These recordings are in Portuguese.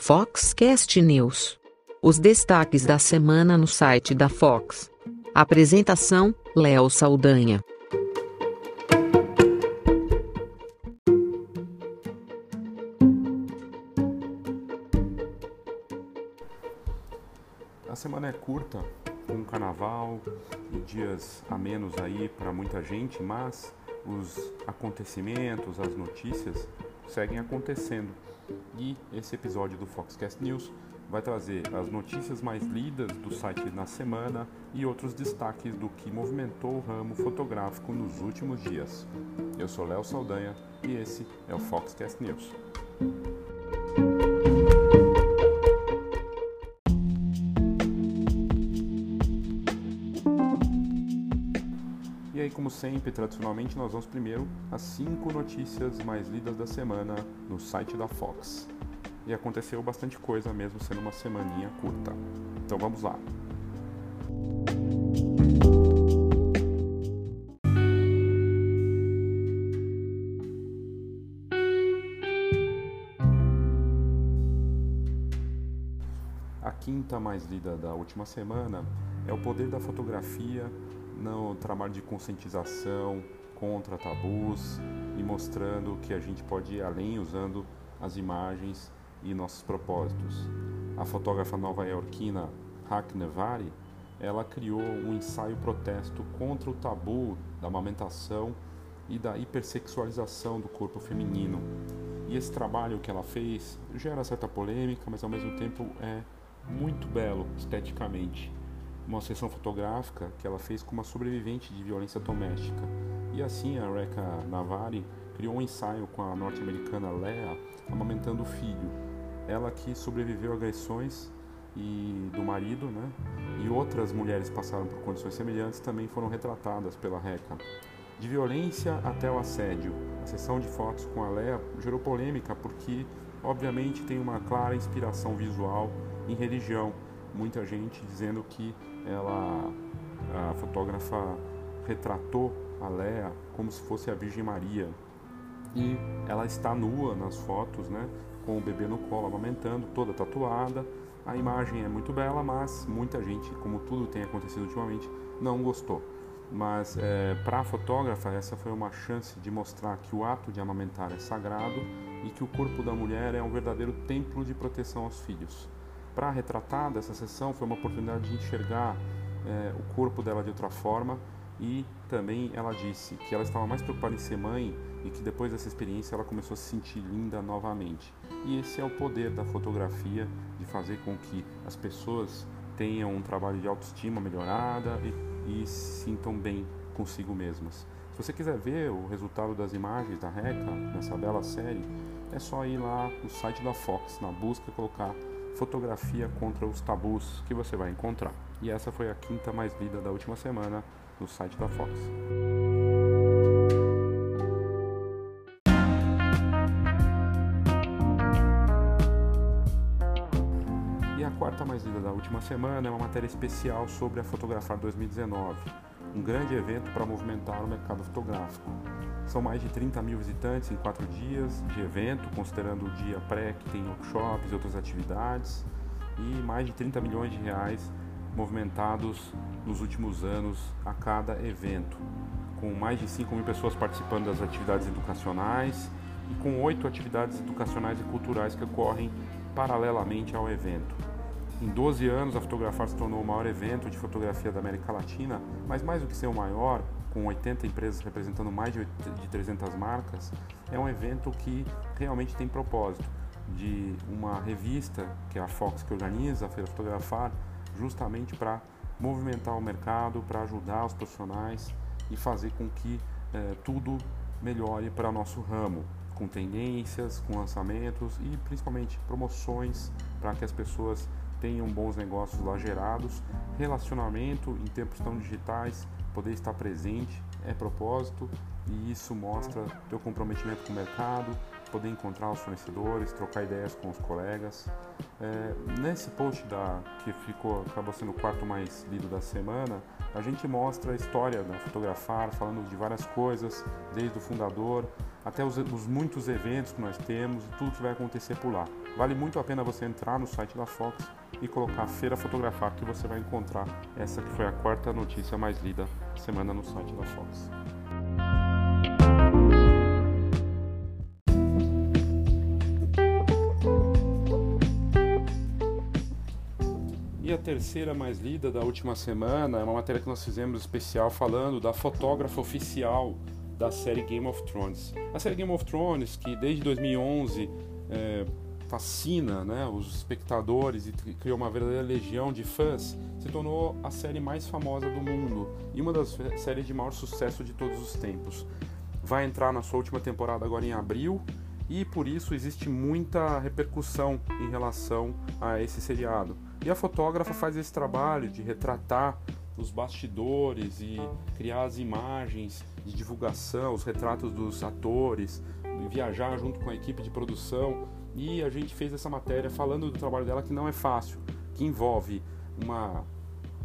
Foxcast News. Os destaques da semana no site da Fox. Apresentação: Léo Saldanha. A semana é curta, com o carnaval e dias a menos aí para muita gente, mas os acontecimentos, as notícias seguem acontecendo. E esse episódio do Foxcast News vai trazer as notícias mais lidas do site na semana e outros destaques do que movimentou o ramo fotográfico nos últimos dias. Eu sou Léo Saldanha e esse é o Foxcast News. Aí, como sempre, tradicionalmente, nós vamos primeiro às cinco notícias mais lidas da semana no site da Fox. E aconteceu bastante coisa mesmo sendo uma semaninha curta. Então vamos lá. A quinta mais lida da última semana é o poder da fotografia no trabalho de conscientização contra tabus e mostrando que a gente pode ir além usando as imagens e nossos propósitos. A fotógrafa nova-iorquina Hak Nevari, ela criou um ensaio protesto contra o tabu da amamentação e da hipersexualização do corpo feminino. E esse trabalho que ela fez gera certa polêmica, mas ao mesmo tempo é muito belo esteticamente. Uma sessão fotográfica que ela fez com uma sobrevivente de violência doméstica. E assim a Reka Navari criou um ensaio com a norte-americana Lea amamentando o filho. Ela que sobreviveu a agressões e do marido, né? E outras mulheres passaram por condições semelhantes também foram retratadas pela Reca. De violência até o assédio. A sessão de fotos com a Lea gerou polêmica porque, obviamente, tem uma clara inspiração visual em religião. Muita gente dizendo que ela, a fotógrafa, retratou a Lea como se fosse a Virgem Maria. E ela está nua nas fotos, né? Com o bebê no colo, amamentando, toda tatuada. A imagem é muito bela, mas muita gente, como tudo tem acontecido ultimamente, não gostou. Mas é, para a fotógrafa, essa foi uma chance de mostrar que o ato de amamentar é sagrado e que o corpo da mulher é um verdadeiro templo de proteção aos filhos. Para a retratada, essa sessão foi uma oportunidade de enxergar é, o corpo dela de outra forma e também ela disse que ela estava mais preocupada em ser mãe e que depois dessa experiência ela começou a se sentir linda novamente. E esse é o poder da fotografia de fazer com que as pessoas tenham um trabalho de autoestima melhorada e, e se sintam bem consigo mesmas. Se você quiser ver o resultado das imagens da Reca nessa bela série, é só ir lá no site da Fox, na busca, colocar fotografia contra os tabus que você vai encontrar. E essa foi a quinta mais lida da última semana no site da Fox. E a quarta mais lida da última semana é uma matéria especial sobre a Fotografar 2019, um grande evento para movimentar o mercado fotográfico. São mais de 30 mil visitantes em quatro dias de evento, considerando o dia pré, que tem workshops e outras atividades, e mais de 30 milhões de reais movimentados nos últimos anos a cada evento, com mais de 5 mil pessoas participando das atividades educacionais e com oito atividades educacionais e culturais que ocorrem paralelamente ao evento. Em 12 anos, a Fotografar se tornou o maior evento de fotografia da América Latina, mas mais do que ser o maior, com 80 empresas representando mais de 300 marcas, é um evento que realmente tem propósito de uma revista, que é a Fox que organiza a Feira Fotografar, justamente para movimentar o mercado, para ajudar os profissionais e fazer com que eh, tudo melhore para nosso ramo, com tendências, com lançamentos e principalmente promoções para que as pessoas tenham bons negócios lá gerados, relacionamento em tempos tão digitais, poder estar presente é propósito e isso mostra teu comprometimento com o mercado, poder encontrar os fornecedores, trocar ideias com os colegas. É, nesse post da, que ficou, acabou sendo o quarto mais lido da semana, a gente mostra a história da Fotografar, falando de várias coisas, desde o fundador até os, os, muitos eventos que nós temos e tudo que vai acontecer por lá. Vale muito a pena você entrar no site da Fox e colocar Feira Fotografar que você vai encontrar essa que foi a quarta notícia mais lida semana no site da Fox. E a terceira mais lida da última semana é uma matéria que nós fizemos especial falando da fotógrafa oficial da série Game of Thrones. A série Game of Thrones, que desde 2011 é, fascina né, os espectadores e criou uma verdadeira legião de fãs, se tornou a série mais famosa do mundo e uma das séries de maior sucesso de todos os tempos. Vai entrar na sua última temporada agora em abril e por isso existe muita repercussão em relação a esse seriado. E a fotógrafa faz esse trabalho de retratar os bastidores e criar as imagens de divulgação, os retratos dos atores, viajar junto com a equipe de produção. E a gente fez essa matéria falando do trabalho dela que não é fácil, que envolve uma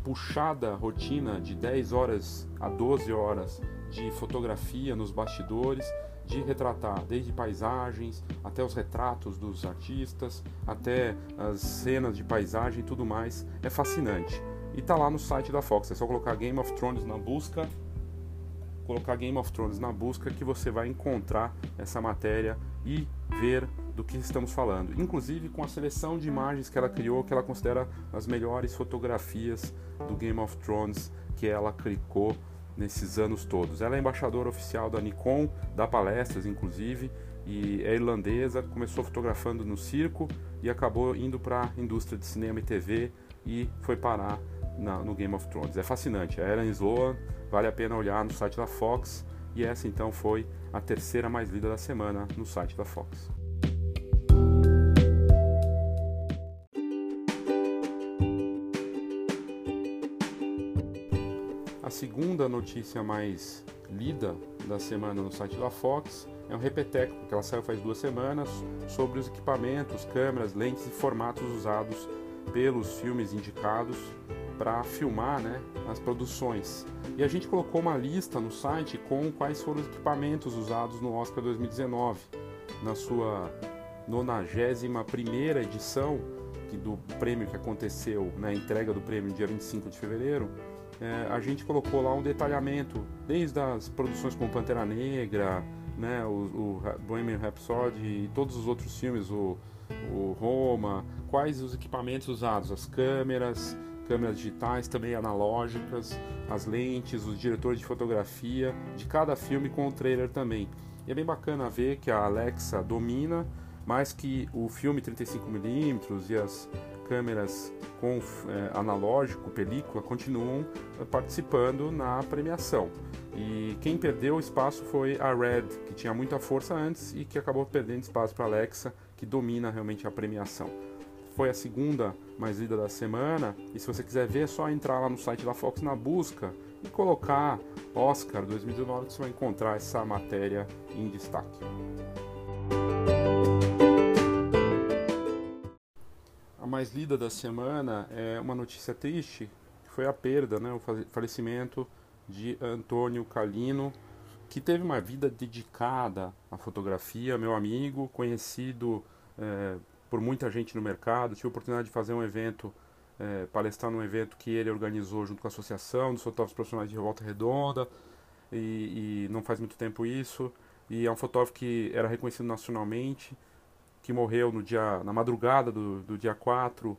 puxada rotina de 10 horas a 12 horas de fotografia nos bastidores, de retratar desde paisagens até os retratos dos artistas, até as cenas de paisagem e tudo mais. É fascinante. E tá lá no site da Fox. É só colocar Game of Thrones na busca. Colocar Game of Thrones na busca que você vai encontrar essa matéria e ver do que estamos falando. Inclusive com a seleção de imagens que ela criou, que ela considera as melhores fotografias do Game of Thrones que ela clicou nesses anos todos. Ela é embaixadora oficial da Nikon, dá palestras inclusive, e é irlandesa, começou fotografando no circo e acabou indo para a indústria de cinema e TV e foi parar na, no Game of Thrones. É fascinante. A Ellen Sloan, vale a pena olhar no site da Fox. E essa então foi a terceira mais lida da semana no site da Fox. Segunda notícia mais lida da semana no site da Fox é um repeteco, que ela saiu faz duas semanas, sobre os equipamentos, câmeras, lentes e formatos usados pelos filmes indicados para filmar né, as produções. E a gente colocou uma lista no site com quais foram os equipamentos usados no Oscar 2019. Na sua 91 edição do prêmio que aconteceu na né, entrega do prêmio dia 25 de fevereiro, é, a gente colocou lá um detalhamento, desde as produções como Pantera Negra, né, o, o Bohemian Rhapsody e todos os outros filmes, o, o Roma, quais os equipamentos usados, as câmeras, câmeras digitais, também analógicas, as lentes, os diretores de fotografia de cada filme com o trailer também. E é bem bacana ver que a Alexa domina mais que o filme 35mm e as câmeras com é, analógico, película, continuam é, participando na premiação. E quem perdeu o espaço foi a Red, que tinha muita força antes e que acabou perdendo espaço para a Alexa, que domina realmente a premiação foi a segunda mais lida da semana. E se você quiser ver, é só entrar lá no site da Fox na busca e colocar Oscar 2019 que você vai encontrar essa matéria em destaque. Mais lida da semana é uma notícia triste, que foi a perda, né, o falecimento de Antônio Calino, que teve uma vida dedicada à fotografia, meu amigo, conhecido é, por muita gente no mercado. Tive a oportunidade de fazer um evento, é, palestrar num evento que ele organizou junto com a Associação dos Fotógrafos Profissionais de Revolta Redonda, e, e não faz muito tempo isso. E é um fotógrafo que era reconhecido nacionalmente, que morreu no dia, na madrugada do, do dia 4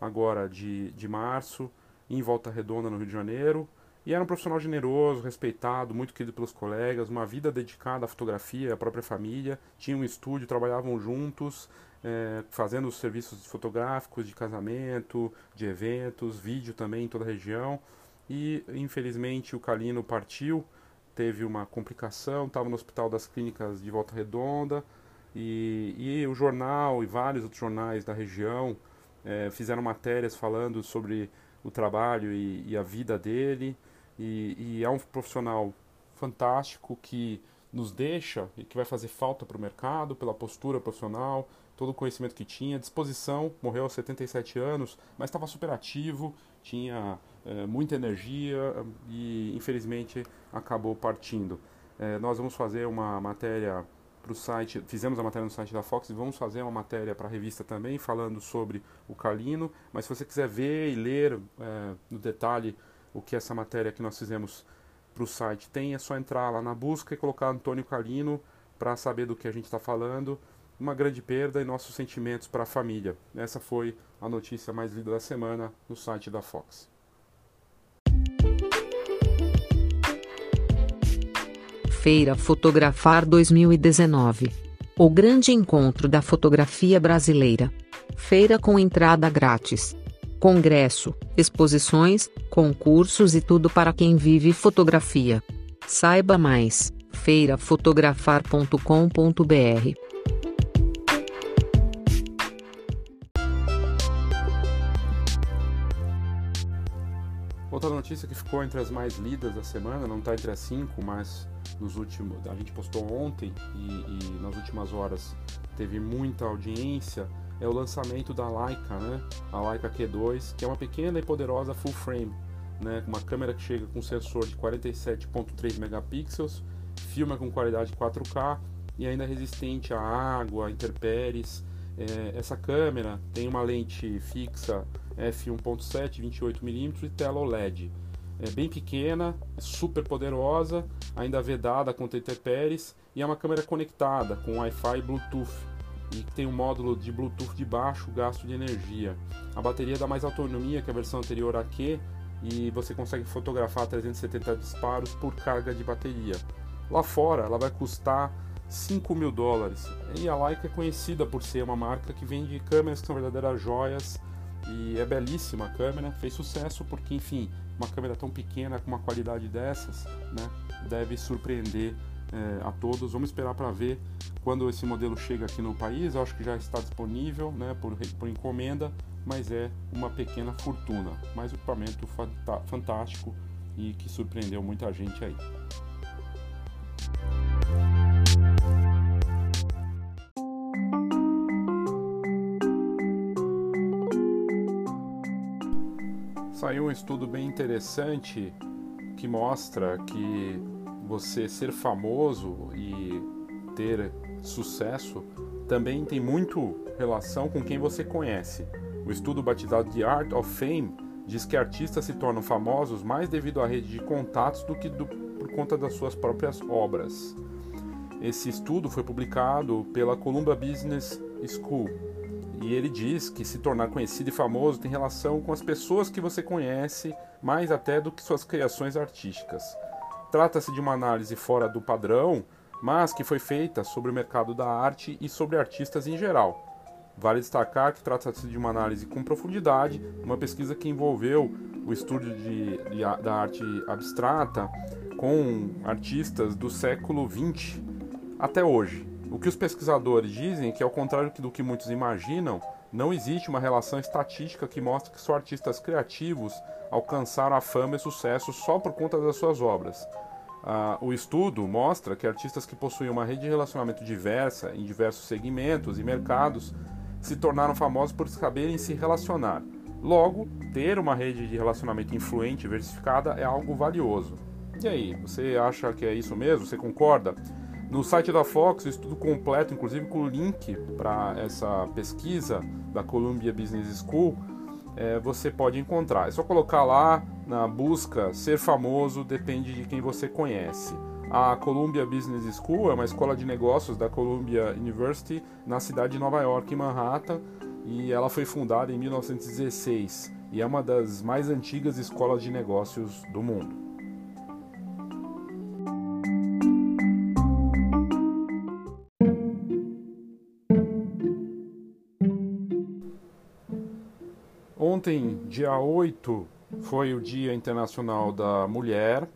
agora de, de março, em Volta Redonda, no Rio de Janeiro. E era um profissional generoso, respeitado, muito querido pelos colegas, uma vida dedicada à fotografia, à própria família. Tinha um estúdio, trabalhavam juntos, é, fazendo os serviços fotográficos de casamento, de eventos, vídeo também em toda a região. E infelizmente o Calino partiu, teve uma complicação, estava no Hospital das Clínicas de Volta Redonda. E, e o jornal e vários outros jornais da região é, fizeram matérias falando sobre o trabalho e, e a vida dele. E, e, é um profissional fantástico que nos deixa e que vai fazer falta para o mercado pela postura profissional, todo o conhecimento que tinha, disposição, morreu aos 77 anos, mas estava super ativo, tinha é, muita energia e infelizmente acabou partindo. É, nós vamos fazer uma matéria para o site, fizemos a matéria no site da Fox e vamos fazer uma matéria para a revista também, falando sobre o Calino. Mas se você quiser ver e ler é, no detalhe o que essa matéria que nós fizemos para o site tem, é só entrar lá na busca e colocar Antônio Calino para saber do que a gente está falando. Uma grande perda e nossos sentimentos para a família. Essa foi a notícia mais lida da semana no site da Fox. Feira Fotografar 2019. O grande encontro da fotografia brasileira. Feira com entrada grátis. Congresso, exposições, concursos e tudo para quem vive fotografia. Saiba mais: feirafotografar.com.br. Outra notícia que ficou entre as mais lidas da semana, não está entre as cinco, mas nos últimos, a gente postou ontem e, e, nas últimas horas teve muita audiência, é o lançamento da Leica, né? A Leica Q2, que é uma pequena e poderosa full frame, né? Uma câmera que chega com sensor de 47.3 megapixels, filma com qualidade 4K e ainda resistente à água, intempéries. É, essa câmera tem uma lente fixa f1.7 28mm e tela OLED é bem pequena, super poderosa, ainda vedada contra intempéries e é uma câmera conectada com Wi-Fi e Bluetooth e tem um módulo de Bluetooth de baixo gasto de energia. A bateria dá mais autonomia que a versão anterior aqui e você consegue fotografar 370 disparos por carga de bateria. Lá fora ela vai custar 5 mil dólares e a Leica é conhecida por ser uma marca que vende câmeras que são verdadeiras joias e é belíssima a câmera, fez sucesso porque, enfim, uma câmera tão pequena com uma qualidade dessas, né, deve surpreender é, a todos. Vamos esperar para ver quando esse modelo chega aqui no país. Eu acho que já está disponível, né, por, por encomenda, mas é uma pequena fortuna. Mas um equipamento fantástico e que surpreendeu muita gente aí. Saiu um estudo bem interessante que mostra que você ser famoso e ter sucesso também tem muito relação com quem você conhece. O estudo batizado de Art of Fame diz que artistas se tornam famosos mais devido à rede de contatos do que do, por conta das suas próprias obras. Esse estudo foi publicado pela Columbia Business School e ele diz que se tornar conhecido e famoso tem relação com as pessoas que você conhece, mais até do que suas criações artísticas. Trata-se de uma análise fora do padrão, mas que foi feita sobre o mercado da arte e sobre artistas em geral. Vale destacar que trata-se de uma análise com profundidade, uma pesquisa que envolveu o estudo de, de, da arte abstrata com artistas do século XX até hoje. O que os pesquisadores dizem é que, ao contrário do que muitos imaginam, não existe uma relação estatística que mostre que só artistas criativos alcançaram a fama e sucesso só por conta das suas obras. Ah, o estudo mostra que artistas que possuem uma rede de relacionamento diversa em diversos segmentos e mercados se tornaram famosos por saberem se relacionar. Logo, ter uma rede de relacionamento influente e diversificada é algo valioso. E aí, você acha que é isso mesmo? Você concorda? No site da Fox, o estudo completo, inclusive com o link para essa pesquisa da Columbia Business School, é, você pode encontrar. É só colocar lá na busca ser famoso depende de quem você conhece. A Columbia Business School é uma escola de negócios da Columbia University na cidade de Nova York, em Manhattan, e ela foi fundada em 1916 e é uma das mais antigas escolas de negócios do mundo. Ontem, dia 8, foi o Dia Internacional da Mulher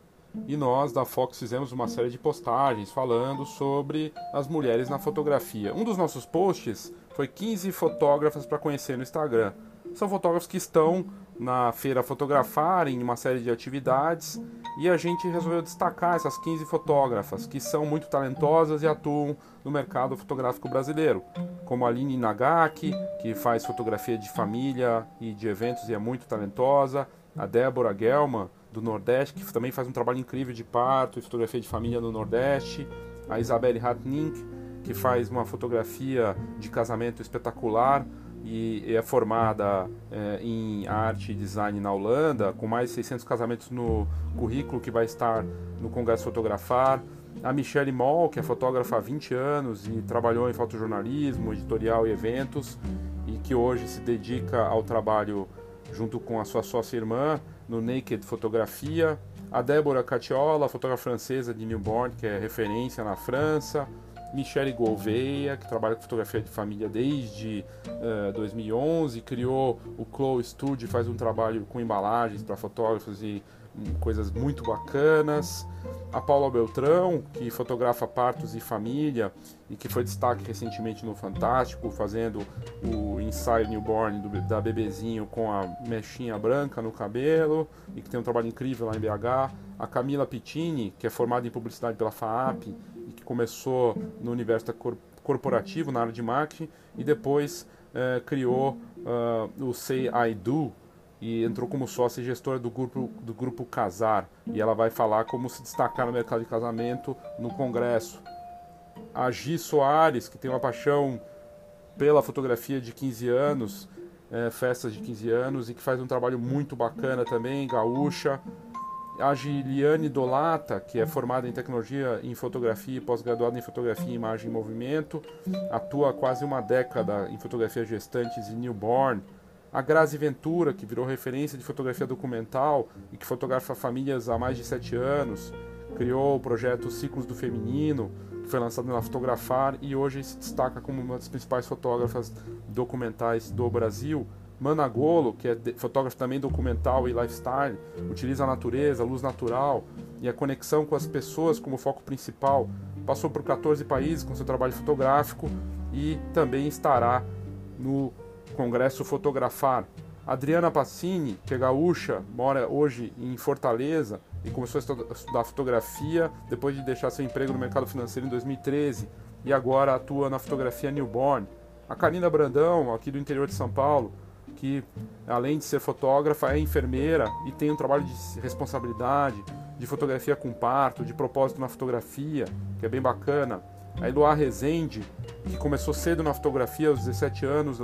e nós da Fox fizemos uma série de postagens falando sobre as mulheres na fotografia. Um dos nossos posts foi 15 fotógrafas para conhecer no Instagram. São fotógrafos que estão na feira fotografar em uma série de atividades e a gente resolveu destacar essas 15 fotógrafas que são muito talentosas e atuam no mercado fotográfico brasileiro, como a Aline Nagaki, que faz fotografia de família e de eventos e é muito talentosa, a Débora Gelman, do Nordeste, que também faz um trabalho incrível de parto e fotografia de família no Nordeste. A Isabelle Hartning, que faz uma fotografia de casamento espetacular e é formada é, em arte e design na Holanda, com mais de 600 casamentos no currículo que vai estar no Congresso Fotografar. A Michelle Moll, que é fotógrafa há 20 anos e trabalhou em fotojornalismo, editorial e eventos, e que hoje se dedica ao trabalho junto com a sua sócia irmã no Naked Fotografia. A Débora Catiola, fotógrafa francesa de Newborn, que é referência na França. Michele Gouveia, que trabalha com fotografia de família desde uh, eh, 2011, criou o Chloe Studio, faz um trabalho com embalagens para fotógrafos e um, coisas muito bacanas. A Paula Beltrão, que fotografa partos e família e que foi destaque recentemente no Fantástico, fazendo o ensaio newborn do, da bebezinho com a mechinha branca no cabelo e que tem um trabalho incrível lá em BH. A Camila Pittini, que é formada em publicidade pela FAAP começou no universo corporativo, na área de marketing, e depois eh, criou uh, o Say I Do e entrou como sócia e gestora do grupo, do grupo Casar. E ela vai falar como se destacar no mercado de casamento no congresso. A Gi Soares, que tem uma paixão pela fotografia de 15 anos, é, festas de 15 anos, e que faz um trabalho muito bacana também, gaúcha, a Giliane Dolata, que é formada em tecnologia em fotografia e pós-graduada em fotografia, imagem e movimento, atua há quase uma década em fotografia gestantes e newborn. A Grazi Ventura, que virou referência de fotografia documental e que fotografa famílias há mais de sete anos, criou o projeto Ciclos do Feminino, que foi lançado na Fotografar e hoje se destaca como uma das principais fotógrafas documentais do Brasil Managolo, que é fotógrafo também documental e lifestyle, utiliza a natureza, a luz natural e a conexão com as pessoas como foco principal. Passou por 14 países com seu trabalho fotográfico e também estará no Congresso Fotografar. Adriana Passini, que é gaúcha, mora hoje em Fortaleza e começou a estudar fotografia depois de deixar seu emprego no mercado financeiro em 2013 e agora atua na fotografia newborn. A Karina Brandão, aqui do interior de São Paulo, que além de ser fotógrafa, é enfermeira e tem um trabalho de responsabilidade, de fotografia com parto, de propósito na fotografia, que é bem bacana. A Eloá Rezende, que começou cedo na fotografia, aos 17 anos,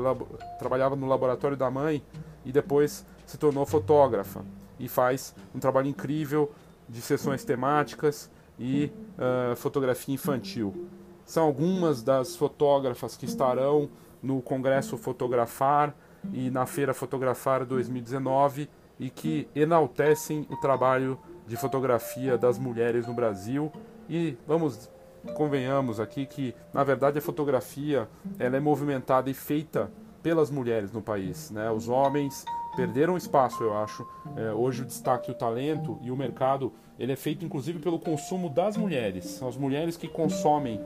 trabalhava no laboratório da mãe e depois se tornou fotógrafa e faz um trabalho incrível de sessões temáticas e uh, fotografia infantil. São algumas das fotógrafas que estarão no Congresso Fotografar e na Feira Fotografar 2019 e que enaltecem o trabalho de fotografia das mulheres no Brasil e vamos convenhamos aqui que na verdade a fotografia ela é movimentada e feita pelas mulheres no país, né? Os homens perderam espaço, eu acho. É, hoje o destaque, o talento e o mercado ele é feito inclusive pelo consumo das mulheres. São as mulheres que consomem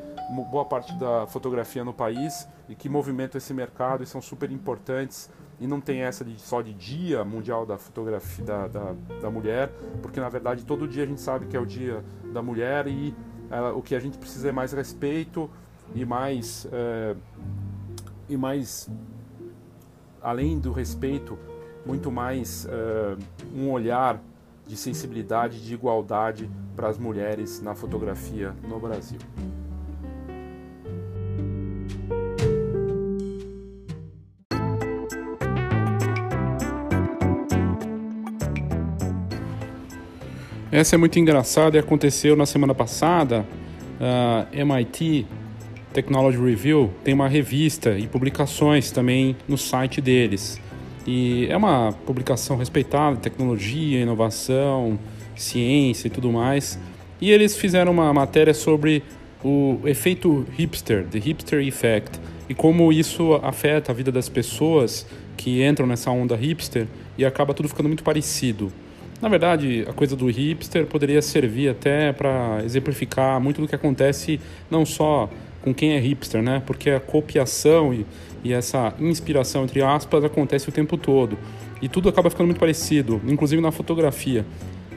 boa parte da fotografia no país e que movimentam esse mercado e são super importantes. E não tem essa de, só de dia mundial da fotografia da, da, da mulher, porque na verdade todo dia a gente sabe que é o dia da mulher e ela, o que a gente precisa é mais respeito e mais é, e mais além do respeito muito mais uh, um olhar de sensibilidade, de igualdade para as mulheres na fotografia no Brasil. Essa é muito engraçada e aconteceu na semana passada. A MIT Technology Review tem uma revista e publicações também no site deles. E é uma publicação respeitada, tecnologia, inovação, ciência e tudo mais. E eles fizeram uma matéria sobre o efeito hipster, the hipster effect, e como isso afeta a vida das pessoas que entram nessa onda hipster e acaba tudo ficando muito parecido. Na verdade, a coisa do hipster poderia servir até para exemplificar muito do que acontece não só com quem é hipster, né? Porque a copiação e e essa inspiração, entre aspas, acontece o tempo todo. E tudo acaba ficando muito parecido, inclusive na fotografia.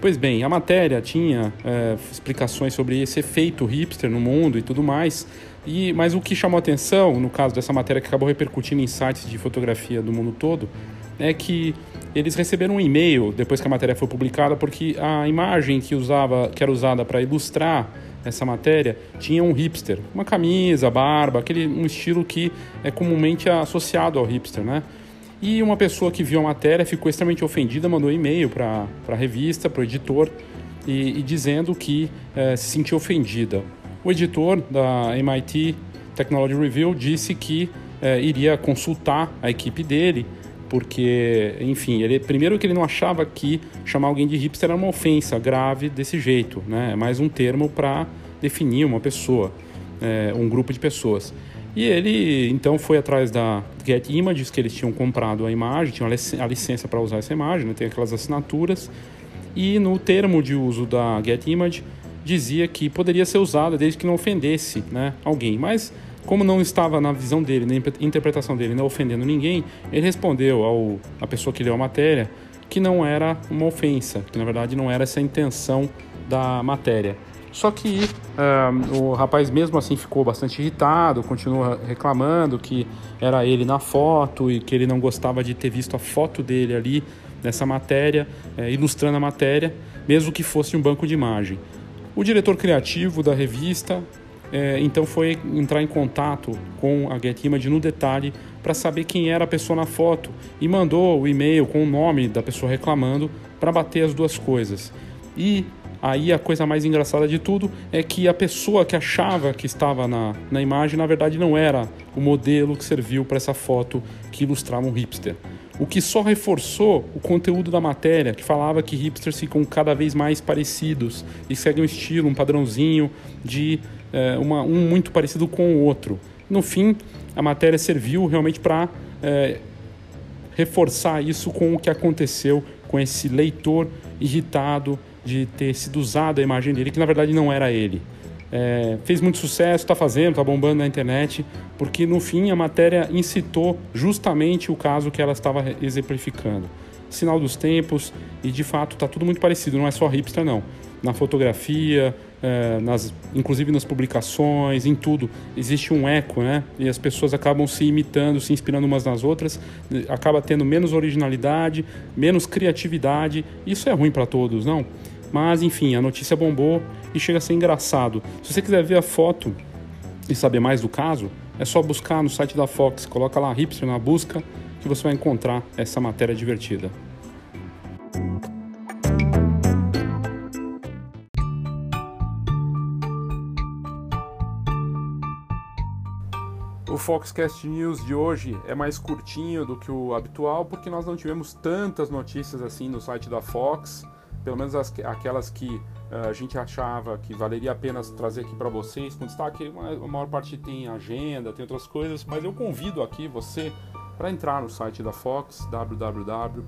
Pois bem, a matéria tinha é, explicações sobre esse efeito hipster no mundo e tudo mais, e, mas o que chamou atenção, no caso dessa matéria que acabou repercutindo em sites de fotografia do mundo todo, é que eles receberam um e-mail depois que a matéria foi publicada, porque a imagem que, usava, que era usada para ilustrar essa matéria tinha um hipster, uma camisa, barba, aquele um estilo que é comumente associado ao hipster, né? E uma pessoa que viu a matéria ficou extremamente ofendida, mandou um e-mail para a revista, para o editor, e, e, dizendo que é, se sentiu ofendida. O editor da MIT Technology Review disse que é, iria consultar a equipe dele porque, enfim, ele primeiro que ele não achava que chamar alguém de hipster era uma ofensa grave desse jeito, né? É mais um termo para definir uma pessoa, é, um grupo de pessoas. E ele então foi atrás da Get Images, que eles tinham comprado a imagem, tinham a licença para usar essa imagem, né? tem aquelas assinaturas, e no termo de uso da Get Image dizia que poderia ser usada desde que não ofendesse né, alguém. Mas como não estava na visão dele, na interpretação dele, não ofendendo ninguém, ele respondeu ao a pessoa que leu a matéria que não era uma ofensa, que na verdade não era essa a intenção da matéria. Só que um, o rapaz mesmo assim ficou bastante irritado, continua reclamando que era ele na foto e que ele não gostava de ter visto a foto dele ali nessa matéria, é, ilustrando a matéria, mesmo que fosse um banco de imagem. O diretor criativo da revista é, então foi entrar em contato com a GetImage no detalhe para saber quem era a pessoa na foto e mandou o e-mail com o nome da pessoa reclamando para bater as duas coisas. E aí a coisa mais engraçada de tudo é que a pessoa que achava que estava na, na imagem, na verdade não era o modelo que serviu para essa foto que ilustrava um hipster. O que só reforçou o conteúdo da matéria, que falava que hipsters ficam cada vez mais parecidos e seguem um estilo, um padrãozinho de é, uma, um muito parecido com o outro. No fim, a matéria serviu realmente para é, reforçar isso com o que aconteceu com esse leitor irritado de ter sido usado a imagem dele, que na verdade não era ele. É, fez muito sucesso, está fazendo, está bombando na internet, porque no fim a matéria incitou justamente o caso que ela estava exemplificando. Sinal dos tempos, e de fato está tudo muito parecido, não é só hipster, não. Na fotografia, é, nas, inclusive nas publicações, em tudo, existe um eco, né? E as pessoas acabam se imitando, se inspirando umas nas outras, acaba tendo menos originalidade, menos criatividade. Isso é ruim para todos, não? Mas enfim, a notícia bombou e chega a ser engraçado. Se você quiser ver a foto e saber mais do caso, é só buscar no site da Fox, coloca lá hipster na busca que você vai encontrar essa matéria divertida. O Foxcast News de hoje é mais curtinho do que o habitual, porque nós não tivemos tantas notícias assim no site da Fox, pelo menos as, aquelas que uh, a gente achava que valeria a pena trazer aqui para vocês, com destaque, a maior parte tem agenda, tem outras coisas, mas eu convido aqui você para entrar no site da Fox, www.fhox.com.br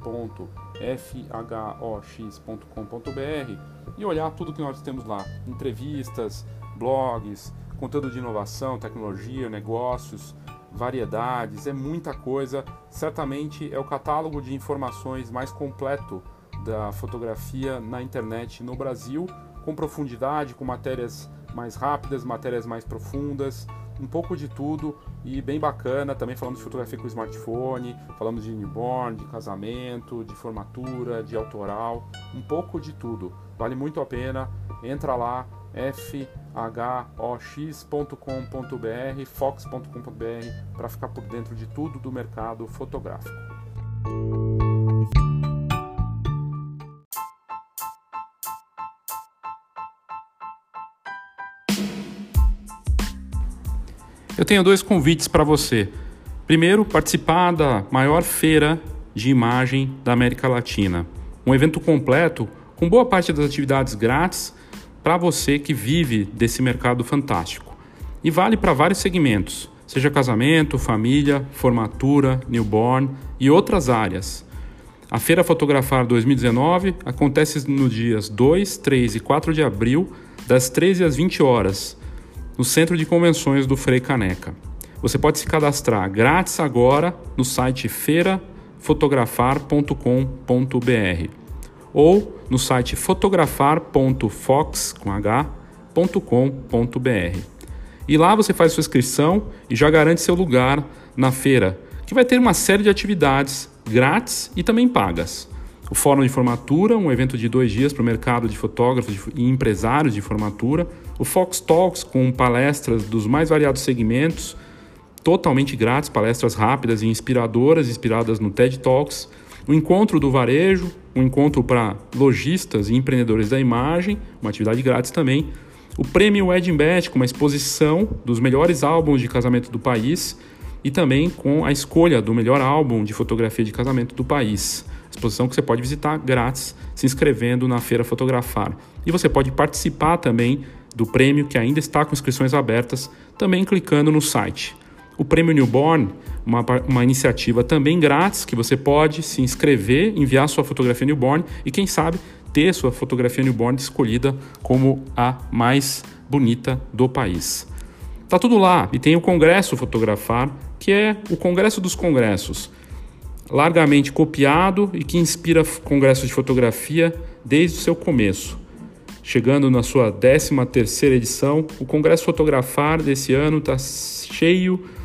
e olhar tudo que nós temos lá, entrevistas, blogs, conteúdo de inovação, tecnologia, negócios, variedades, é muita coisa. Certamente é o catálogo de informações mais completo da fotografia na internet no Brasil, com profundidade, com matérias mais rápidas, matérias mais profundas, um pouco de tudo e bem bacana. Também falamos de fotografia com smartphone, falamos de newborn, de casamento, de formatura, de autoral, um pouco de tudo. Vale muito a pena. Entra lá, fox.com.br, fox.com.br, para ficar por dentro de tudo do mercado fotográfico. Eu tenho dois convites para você. Primeiro, participar da maior feira de imagem da América Latina. Um evento completo com boa parte das atividades grátis para você que vive desse mercado fantástico. E vale para vários segmentos, seja casamento, família, formatura, newborn e outras áreas. A Feira Fotografar 2019 acontece nos dias 2, 3 e 4 de abril, das 13 às 20 horas, no Centro de Convenções do Frei Caneca. Você pode se cadastrar grátis agora no site feirafotografar.com.br ou no site fotografar.fox.com.br. E lá você faz sua inscrição e já garante seu lugar na feira, que vai ter uma série de atividades grátis e também pagas. O Fórum de Formatura, um evento de dois dias para o mercado de fotógrafos e empresários de formatura. O Fox Talks, com palestras dos mais variados segmentos, totalmente grátis, palestras rápidas e inspiradoras, inspiradas no TED Talks. O Encontro do Varejo, um encontro para lojistas e empreendedores da imagem, uma atividade grátis também. O Prêmio Wedding Bet, com uma exposição dos melhores álbuns de casamento do país e também com a escolha do melhor álbum de fotografia de casamento do país. Exposição que você pode visitar grátis se inscrevendo na Feira Fotografar. E você pode participar também do prêmio que ainda está com inscrições abertas, também clicando no site. O Prêmio Newborn, uma, uma iniciativa também grátis que você pode se inscrever, enviar sua fotografia newborn e, quem sabe, ter sua fotografia newborn escolhida como a mais bonita do país. Tá tudo lá e tem o Congresso Fotografar, que é o Congresso dos Congressos, largamente copiado e que inspira congressos de fotografia desde o seu começo. Chegando na sua 13 terceira edição, o Congresso Fotografar desse ano está cheio